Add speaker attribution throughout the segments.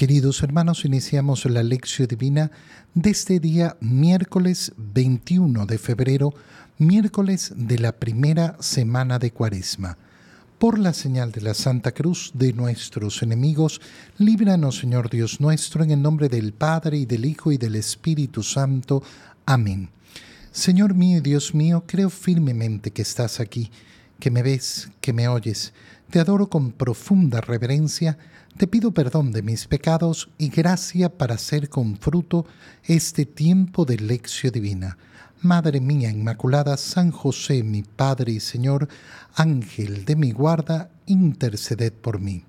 Speaker 1: Queridos hermanos, iniciamos la lección divina de este día miércoles 21 de febrero, miércoles de la primera semana de Cuaresma. Por la señal de la Santa Cruz de nuestros enemigos, líbranos Señor Dios nuestro, en el nombre del Padre y del Hijo y del Espíritu Santo. Amén. Señor mío y Dios mío, creo firmemente que estás aquí, que me ves, que me oyes. Te adoro con profunda reverencia te pido perdón de mis pecados y gracia para hacer con fruto este tiempo de lección divina. Madre mía Inmaculada, San José, mi Padre y Señor, Ángel de mi guarda, interceded por mí.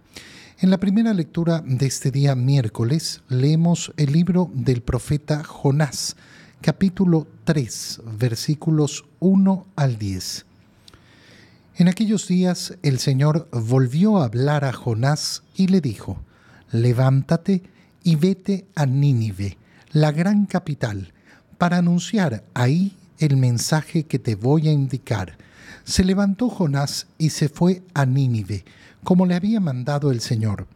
Speaker 1: En la primera lectura de este día miércoles leemos el libro del profeta Jonás, capítulo 3, versículos 1 al 10. En aquellos días el Señor volvió a hablar a Jonás y le dijo, Levántate y vete a Nínive, la gran capital, para anunciar ahí el mensaje que te voy a indicar. Se levantó Jonás y se fue a Nínive, como le había mandado el Señor.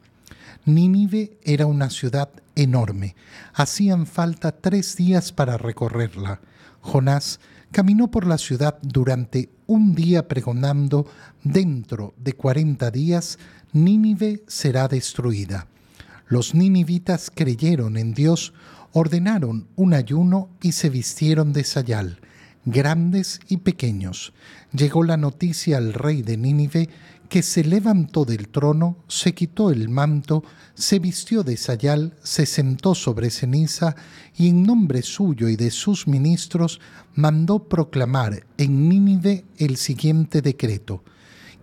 Speaker 1: Nínive era una ciudad enorme. Hacían falta tres días para recorrerla. Jonás caminó por la ciudad durante un día pregonando, dentro de cuarenta días, Nínive será destruida. Los ninivitas creyeron en Dios, ordenaron un ayuno y se vistieron de sayal, grandes y pequeños. Llegó la noticia al rey de Nínive que se levantó del trono, se quitó el manto, se vistió de sayal, se sentó sobre ceniza y en nombre suyo y de sus ministros mandó proclamar en Nínive el siguiente decreto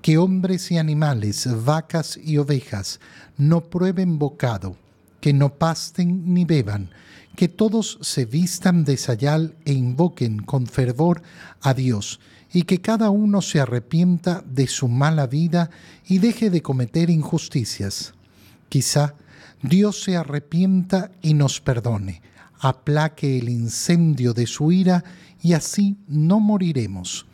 Speaker 1: que hombres y animales, vacas y ovejas, no prueben bocado, que no pasten ni beban, que todos se vistan de sayal e invoquen con fervor a Dios, y que cada uno se arrepienta de su mala vida y deje de cometer injusticias. Quizá Dios se arrepienta y nos perdone, aplaque el incendio de su ira y así no moriremos.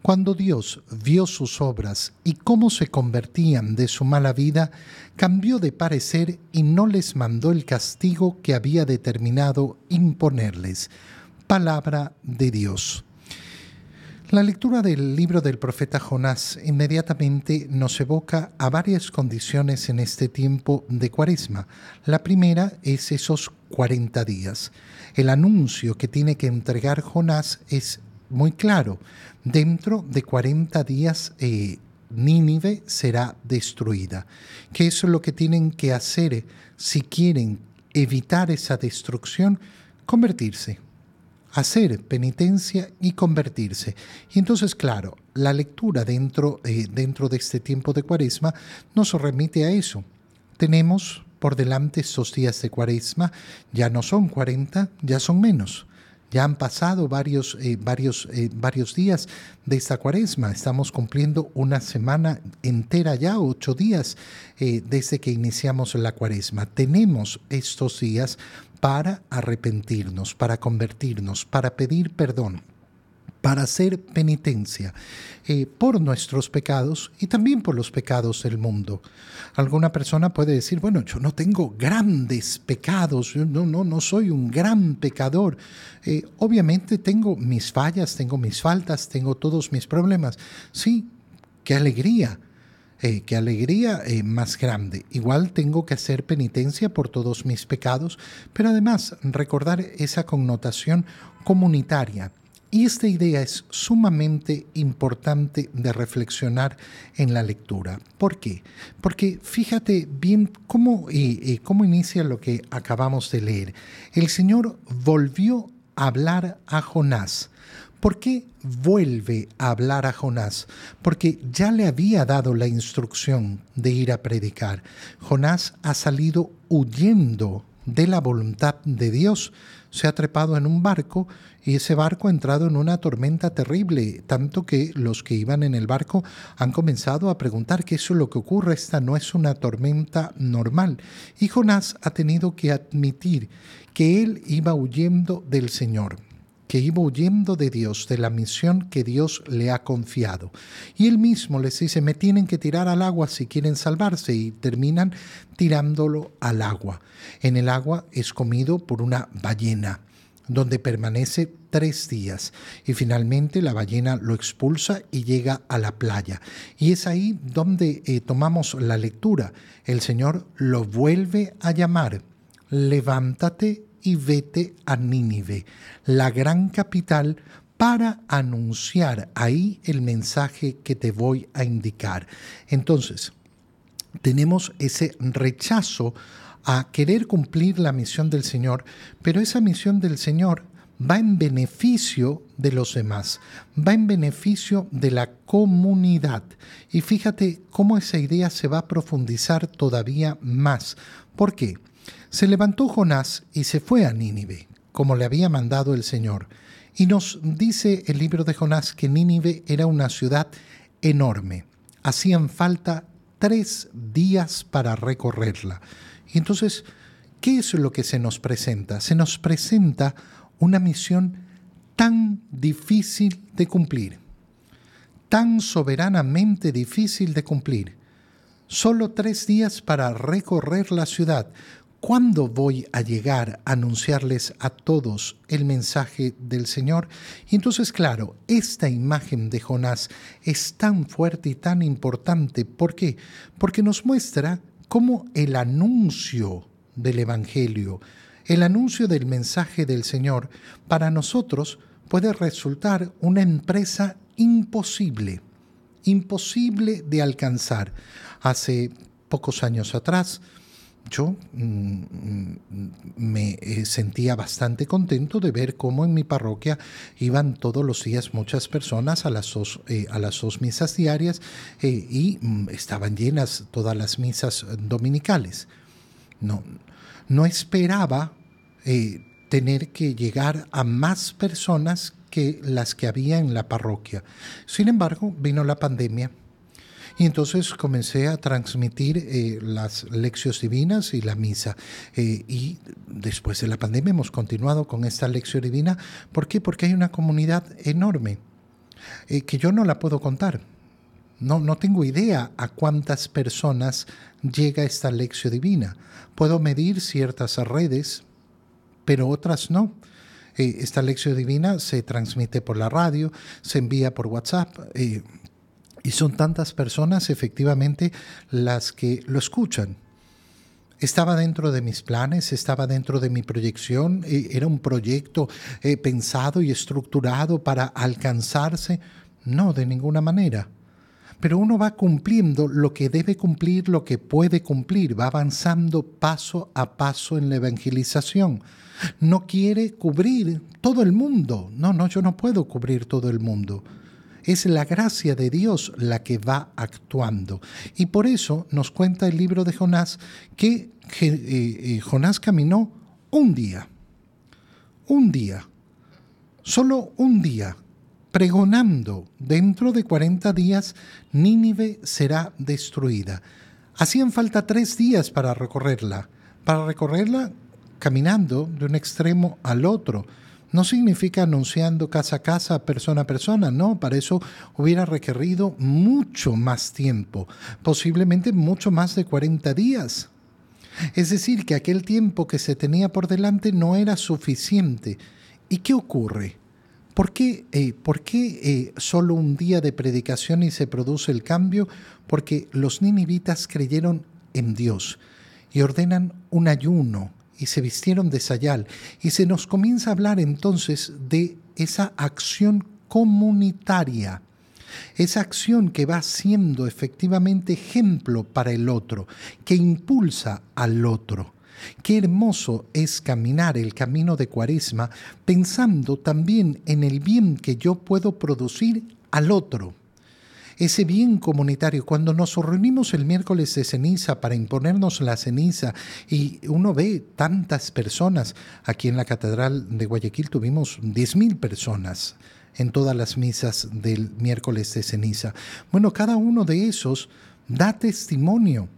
Speaker 1: Cuando Dios vio sus obras y cómo se convertían de su mala vida, cambió de parecer y no les mandó el castigo que había determinado imponerles. Palabra de Dios. La lectura del libro del profeta Jonás inmediatamente nos evoca a varias condiciones en este tiempo de cuaresma. La primera es esos 40 días. El anuncio que tiene que entregar Jonás es muy claro. Dentro de 40 días eh, Nínive será destruida. ¿Qué es lo que tienen que hacer si quieren evitar esa destrucción? Convertirse hacer penitencia y convertirse. Y entonces, claro, la lectura dentro, eh, dentro de este tiempo de cuaresma nos remite a eso. Tenemos por delante estos días de cuaresma, ya no son 40, ya son menos. Ya han pasado varios, eh, varios, eh, varios días de esta cuaresma. Estamos cumpliendo una semana entera ya, ocho días desde que iniciamos la cuaresma. Tenemos estos días para arrepentirnos, para convertirnos, para pedir perdón para hacer penitencia eh, por nuestros pecados y también por los pecados del mundo. Alguna persona puede decir, bueno, yo no tengo grandes pecados, yo no, no, no soy un gran pecador. Eh, obviamente tengo mis fallas, tengo mis faltas, tengo todos mis problemas. Sí, qué alegría eh, qué alegría más grande. Igual tengo que hacer penitencia por todos mis pecados, pero además recordar esa connotación comunitaria. Y esta idea es sumamente importante de reflexionar en la lectura. ¿Por qué? Porque fíjate bien cómo, eh, cómo inicia lo que acabamos de leer. El Señor volvió a hablar a Jonás ¿Por qué vuelve a hablar a Jonás? Porque ya le había dado la instrucción de ir a predicar. Jonás ha salido huyendo de la voluntad de Dios. Se ha trepado en un barco y ese barco ha entrado en una tormenta terrible, tanto que los que iban en el barco han comenzado a preguntar qué es lo que ocurre, esta no es una tormenta normal. Y Jonás ha tenido que admitir que él iba huyendo del Señor que iba huyendo de Dios, de la misión que Dios le ha confiado. Y él mismo les dice, me tienen que tirar al agua si quieren salvarse y terminan tirándolo al agua. En el agua es comido por una ballena donde permanece tres días y finalmente la ballena lo expulsa y llega a la playa. Y es ahí donde eh, tomamos la lectura. El Señor lo vuelve a llamar, levántate y vete a Nínive, la gran capital, para anunciar ahí el mensaje que te voy a indicar. Entonces, tenemos ese rechazo a querer cumplir la misión del Señor, pero esa misión del Señor va en beneficio de los demás, va en beneficio de la comunidad. Y fíjate cómo esa idea se va a profundizar todavía más. ¿Por qué? Se levantó Jonás y se fue a Nínive, como le había mandado el Señor. Y nos dice el libro de Jonás que Nínive era una ciudad enorme. Hacían falta tres días para recorrerla. Y entonces, ¿qué es lo que se nos presenta? Se nos presenta una misión tan difícil de cumplir, tan soberanamente difícil de cumplir. Solo tres días para recorrer la ciudad, ¿Cuándo voy a llegar a anunciarles a todos el mensaje del Señor? Y entonces, claro, esta imagen de Jonás es tan fuerte y tan importante. ¿Por qué? Porque nos muestra cómo el anuncio del Evangelio, el anuncio del mensaje del Señor, para nosotros puede resultar una empresa imposible, imposible de alcanzar. Hace pocos años atrás, yo mm, mm, me eh, sentía bastante contento de ver cómo en mi parroquia iban todos los días muchas personas a las dos, eh, a las dos misas diarias eh, y mm, estaban llenas todas las misas dominicales. No, no esperaba tener que llegar a más personas que las que había en la parroquia. Sin embargo, vino la pandemia y entonces comencé a transmitir eh, las lecciones divinas y la misa. Eh, y después de la pandemia hemos continuado con esta lección divina. ¿Por qué? Porque hay una comunidad enorme eh, que yo no la puedo contar. No, no tengo idea a cuántas personas llega esta lección divina. Puedo medir ciertas redes, pero otras no. esta lección divina se transmite por la radio, se envía por WhatsApp. Y son tantas personas efectivamente las que lo escuchan. Estaba dentro de mis planes, estaba dentro de mi proyección, eh, era un proyecto eh, pensado y estructurado para alcanzarse. No, de ninguna manera. Pero uno va cumpliendo lo que debe cumplir, lo que puede cumplir, va avanzando paso a paso en la evangelización. No quiere cubrir todo el mundo. No, no, yo no puedo cubrir todo el mundo es la gracia de Dios la que va actuando. Y por eso nos cuenta el libro de Jonás que eh, eh, Jonás caminó un día, un día, solo un día, pregonando, dentro de 40 días Nínive será destruida. Hacían falta tres días para recorrerla, para recorrerla caminando de un extremo al otro no significa anunciando casa a casa, persona a persona, no, para eso hubiera requerido mucho más tiempo, posiblemente mucho más de 40 días. Es decir, que aquel tiempo que se tenía por delante no era suficiente. ¿Y qué ocurre? ¿Por qué, eh, ¿por qué eh, solo un día de predicación y se produce el cambio? Porque los ninivitas creyeron en Dios y ordenan un ayuno, y se vistieron de sayal. Y se nos comienza a hablar entonces de esa acción comunitaria, esa acción que va siendo efectivamente ejemplo para el otro, que impulsa al otro. Qué hermoso es caminar el camino de Cuaresma pensando también en el bien que yo puedo producir al otro ese bien comunitario. Cuando nos reunimos el miércoles de ceniza para imponernos la ceniza y uno ve tantas personas, aquí en la Catedral de Guayaquil tuvimos 10.000 personas en todas las misas del miércoles de ceniza. Bueno, cada uno de esos da testimonio,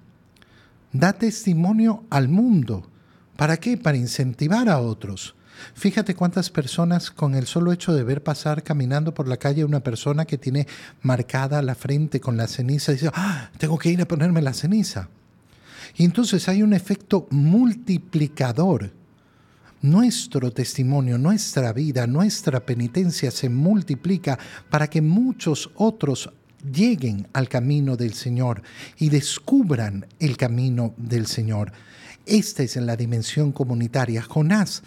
Speaker 1: da testimonio al mundo. ¿Para qué? Para incentivar a otros Fíjate cuántas personas con el solo hecho de ver pasar caminando por la calle una persona que tiene marcada la frente con la ceniza, dice, ah, tengo que ir a ponerme la ceniza. Y entonces hay un efecto multiplicador. Nuestro testimonio, nuestra vida, nuestra penitencia se multiplica para que muchos otros lleguen al camino del Señor y descubran el camino del Señor. Esta es la dimensión comunitaria. Jonás,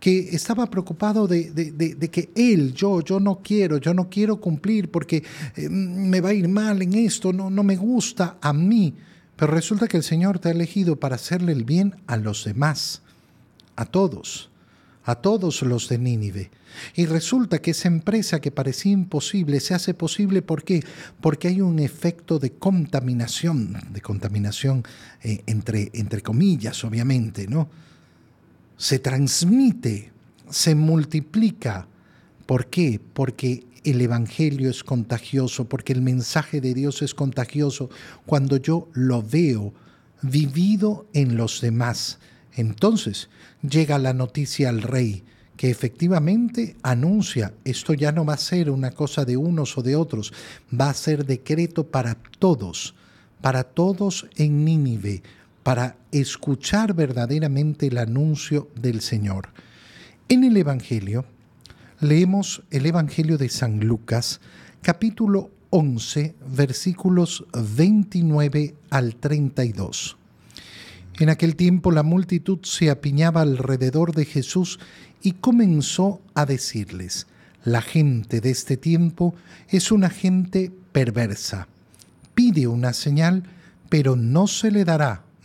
Speaker 1: que estaba preocupado de, que él, yo, yo no quiero, yo no quiero cumplir porque eh, me va a ir mal en esto, no, no me gusta a mí. Pero resulta que el Señor te ha elegido para hacerle el bien a los demás, a todos, a todos los de Nínive. Y resulta que esa empresa que parecía imposible se hace posible ¿por qué? Porque hay un efecto de contaminación, de contaminación eh, entre, entre comillas, obviamente, ¿no? Se transmite, se multiplica. ¿Por qué? Porque el Evangelio es contagioso, porque el mensaje de Dios es contagioso cuando yo lo veo vivido en los demás. Entonces llega la noticia al rey que efectivamente anuncia, esto ya no va a ser una cosa de unos o de otros, va a ser decreto para todos, para todos en Nínive, para escuchar verdaderamente el anuncio del Señor. En el Evangelio, leemos el Evangelio de San Lucas, capítulo 11, versículos 29 al 32. En aquel tiempo la multitud se apiñaba alrededor de Jesús y comenzó a decirles, la gente de este tiempo es una gente perversa. Pide una señal, pero no se le dará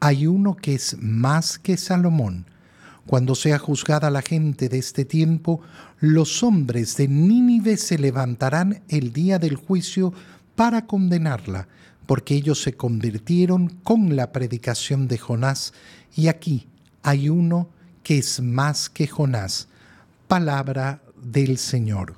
Speaker 1: hay uno que es más que Salomón. Cuando sea juzgada la gente de este tiempo, los hombres de Nínive se levantarán el día del juicio para condenarla, porque ellos se convirtieron con la predicación de Jonás, y aquí hay uno que es más que Jonás. Palabra del Señor.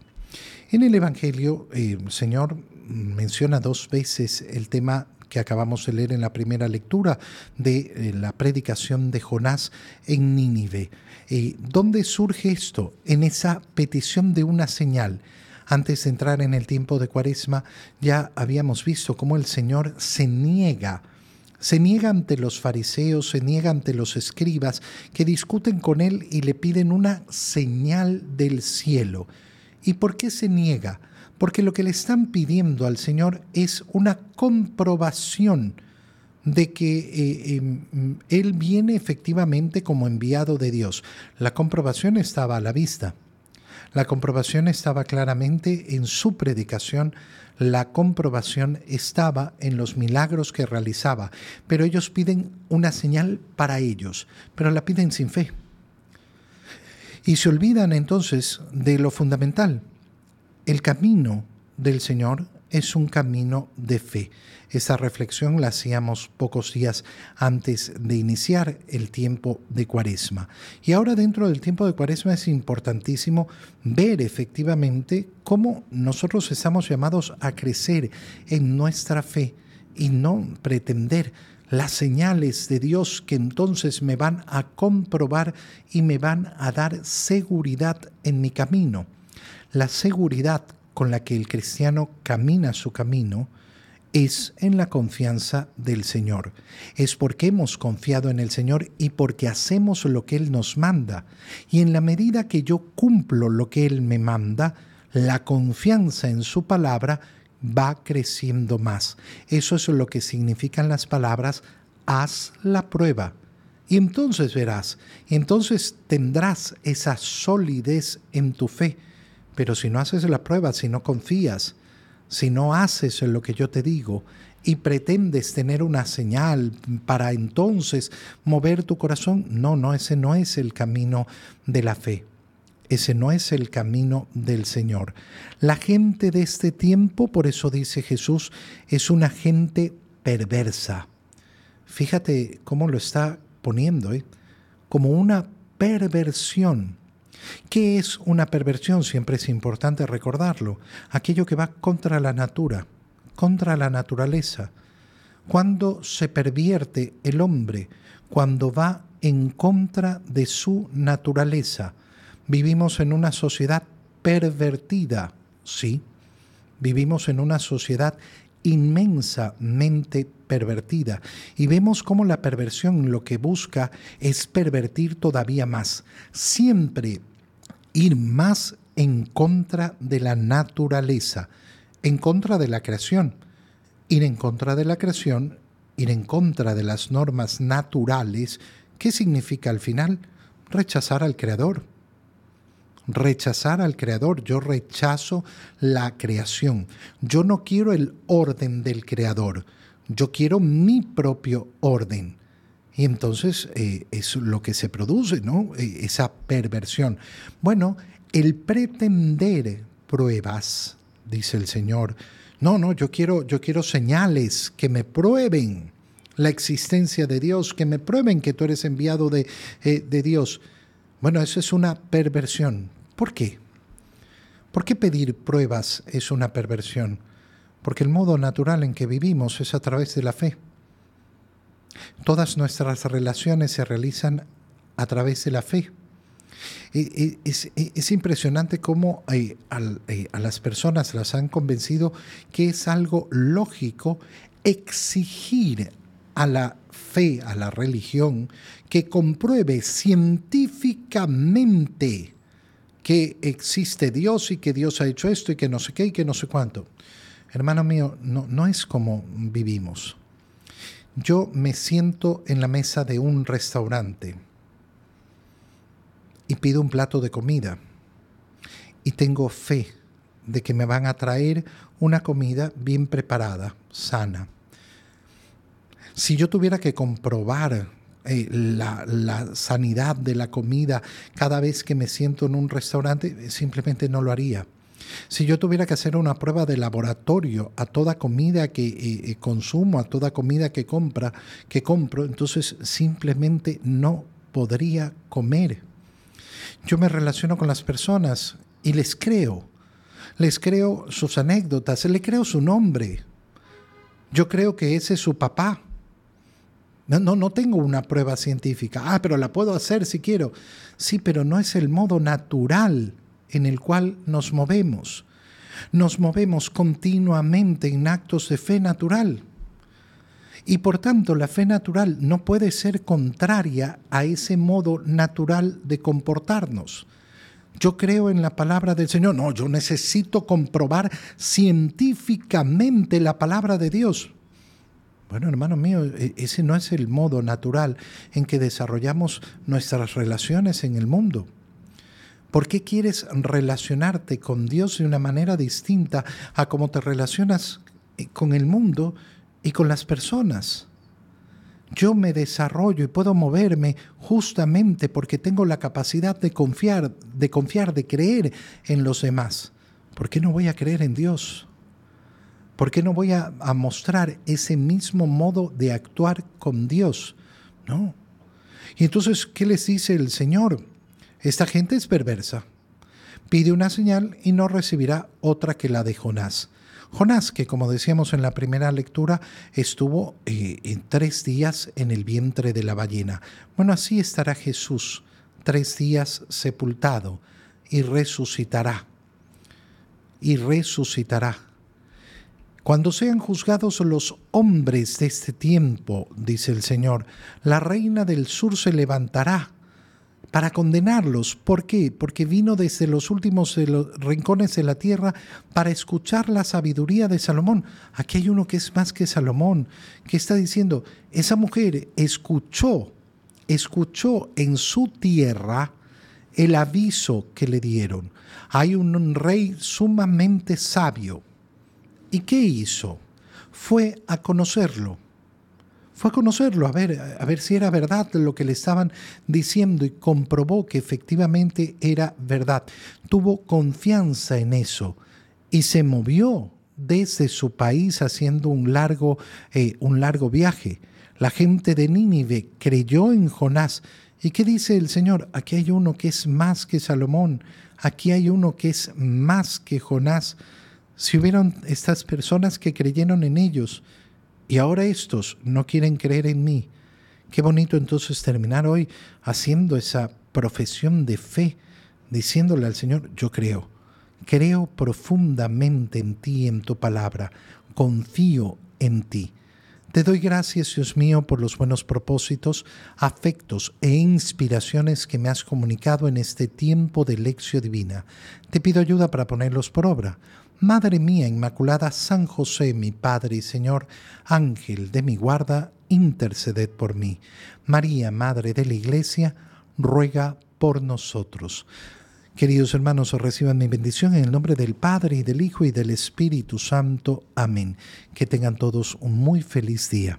Speaker 1: En el Evangelio, eh, el Señor menciona dos veces el tema que acabamos de leer en la primera lectura de eh, la predicación de Jonás en Nínive. Eh, ¿Dónde surge esto? En esa petición de una señal. Antes de entrar en el tiempo de Cuaresma, ya habíamos visto cómo el Señor se niega se niega ante los fariseos, se niega ante los escribas que discuten con él y le piden una señal del cielo. ¿Y por qué se niega? porque lo que le están pidiendo al Señor es una comprobación de que eh, em, Él viene efectivamente como enviado de Dios. La comprobación estaba a la vista. La comprobación estaba claramente en su predicación, la comprobación estaba en los milagros que realizaba, pero ellos piden una señal para ellos, pero la piden sin fe. Y se olvidan entonces de lo fundamental, el camino del Señor es un camino de fe. Esa reflexión la hacíamos pocos días antes de iniciar el tiempo de Cuaresma. Y ahora dentro del tiempo de Cuaresma es importantísimo ver efectivamente cómo nosotros estamos llamados a crecer en nuestra fe y no pretender las señales de Dios que entonces me van a comprobar y me van a dar seguridad en mi camino. La seguridad con la que el cristiano camina su camino es en la confianza del Señor. Es porque hemos confiado en el Señor y porque hacemos lo que Él nos manda. Y en la medida que yo cumplo lo que Él me manda, la confianza en su palabra va creciendo más. Eso es lo que significan las palabras, haz la prueba. Y entonces verás, entonces tendrás esa solidez en tu fe pero si no haces la prueba, si no confías, si no haces lo que yo te digo, y pretendes tener una señal para entonces mover tu corazón. No, no, ese no es el camino de la fe. Ese no es el camino del Señor. La gente de este tiempo, por eso dice Jesús, es una gente perversa. Fíjate cómo lo está poniendo, ¿eh? como una perversión. ¿Qué es una perversión? Siempre es importante recordarlo. Aquello que va contra la natura, contra la naturaleza. Cuando se pervierte el hombre, cuando va en contra de su naturaleza. Vivimos en una sociedad pervertida, sí. Vivimos en una sociedad inmensamente pervertida y vemos cómo la perversión lo que busca es pervertir todavía más, siempre ir más en contra de la naturaleza, en contra de la creación. Ir en contra de la creación, ir en contra de las normas naturales, ¿qué significa al final? Rechazar al Creador rechazar al Creador, yo rechazo la creación. Yo no quiero el orden del Creador, yo quiero mi propio orden. Y entonces eh, es lo que se produce, ¿no? Eh, esa perversión. Bueno, el pretender pruebas, dice el Señor. No, no, yo quiero, yo quiero señales que me prueben la existencia de Dios, que me prueben que tú eres enviado de, eh, de Dios. Bueno, eso es una perversión. ¿Por qué? ¿Por qué pedir pruebas es una perversión? Porque el modo natural en que vivimos es a través de la fe. Todas nuestras relaciones se realizan a través de la fe. Es, impresionante cómo eh, eh, a las personas las han convencido que es algo lógico exigir a la fe, a la religión, que compruebe científicamente que existe Dios y que Dios ha hecho esto y que no sé qué y que no sé cuánto. Hermano mío, no, no es como vivimos. Yo me siento en la mesa de un restaurante y pido un plato de comida y tengo fe de que me van a traer una comida bien preparada, sana. Si yo tuviera que comprobar eh, la, sanidad de la comida cada vez que me siento en un restaurante, eh, simplemente no lo haría. Si yo tuviera que hacer una prueba de laboratorio a toda comida que eh, consumo, a toda comida que compra, que compro, entonces simplemente no podría comer. Yo me relaciono con las personas y les creo. Les creo sus anécdotas, le creo su nombre. Yo creo que ese es su papá. No, no, no tengo una prueba científica. Ah, pero la puedo hacer si quiero. Sí, pero no es el modo natural en el cual nos movemos. Nos movemos continuamente en actos de fe natural. Y por tanto la fe natural no puede ser contraria a ese modo natural de comportarnos. Yo creo en la palabra del Señor. No, yo necesito comprobar científicamente la palabra de Dios. Bueno, hermano mío, e, ese no es el modo natural en que desarrollamos nuestras relaciones en el mundo. ¿Por qué quieres relacionarte con Dios de una manera distinta a cómo te relacionas eh, con el mundo y con las personas? Yo me desarrollo y puedo moverme justamente porque tengo la capacidad de confiar, de confiar, de creer en los demás. ¿Por qué no voy a creer en Dios? ¿Por qué no voy a, mostrar ese mismo modo de actuar con Dios? No. Y entonces, ¿qué les dice el Señor? Esta gente es perversa. Pide una señal y no recibirá otra que la de Jonás. Jonás, que como decíamos en la primera lectura, estuvo eh, en tres días en el vientre de la ballena. Bueno, así estará Jesús, tres días sepultado, y resucitará. Y resucitará. Cuando sean juzgados los hombres de este tiempo, dice el Señor, la reina del sur se levantará para condenarlos. ¿Por qué? Porque vino desde los últimos rincones de la tierra para escuchar la sabiduría de Salomón. Aquí hay uno que es más que Salomón, que está diciendo, esa mujer escuchó, escuchó en su tierra el aviso que le dieron. Hay un rey sumamente sabio ¿Y qué hizo? fue a conocerlo. Fue a conocerlo, a ver, a ver si era verdad lo que le estaban diciendo y comprobó que efectivamente era verdad. Tuvo confianza en eso y se movió desde su país haciendo un largo, eh, un largo viaje. La gente de Nínive creyó en Jonás. ¿Y qué dice el Señor? Aquí hay uno que es más que Salomón, aquí hay uno que es más que Jonás. Si hubieron estas personas que creyeron en ellos y ahora estos no quieren creer en mí, qué bonito entonces terminar hoy haciendo esa profesión de fe, diciéndole al Señor, yo creo, creo profundamente en ti, en tu palabra, confío en ti. Te doy gracias, Dios mío, por los buenos propósitos, afectos e inspiraciones que me has comunicado en este tiempo de lección divina. Te pido ayuda para ponerlos por obra. Madre mía Inmaculada, San José, mi Padre y Señor, Ángel de mi guarda, interceded por mí. María, Madre de la Iglesia, ruega por nosotros. Queridos hermanos, reciban mi bendición en el nombre del Padre y del Hijo y del Espíritu Santo. Amén. Que tengan todos un muy feliz día.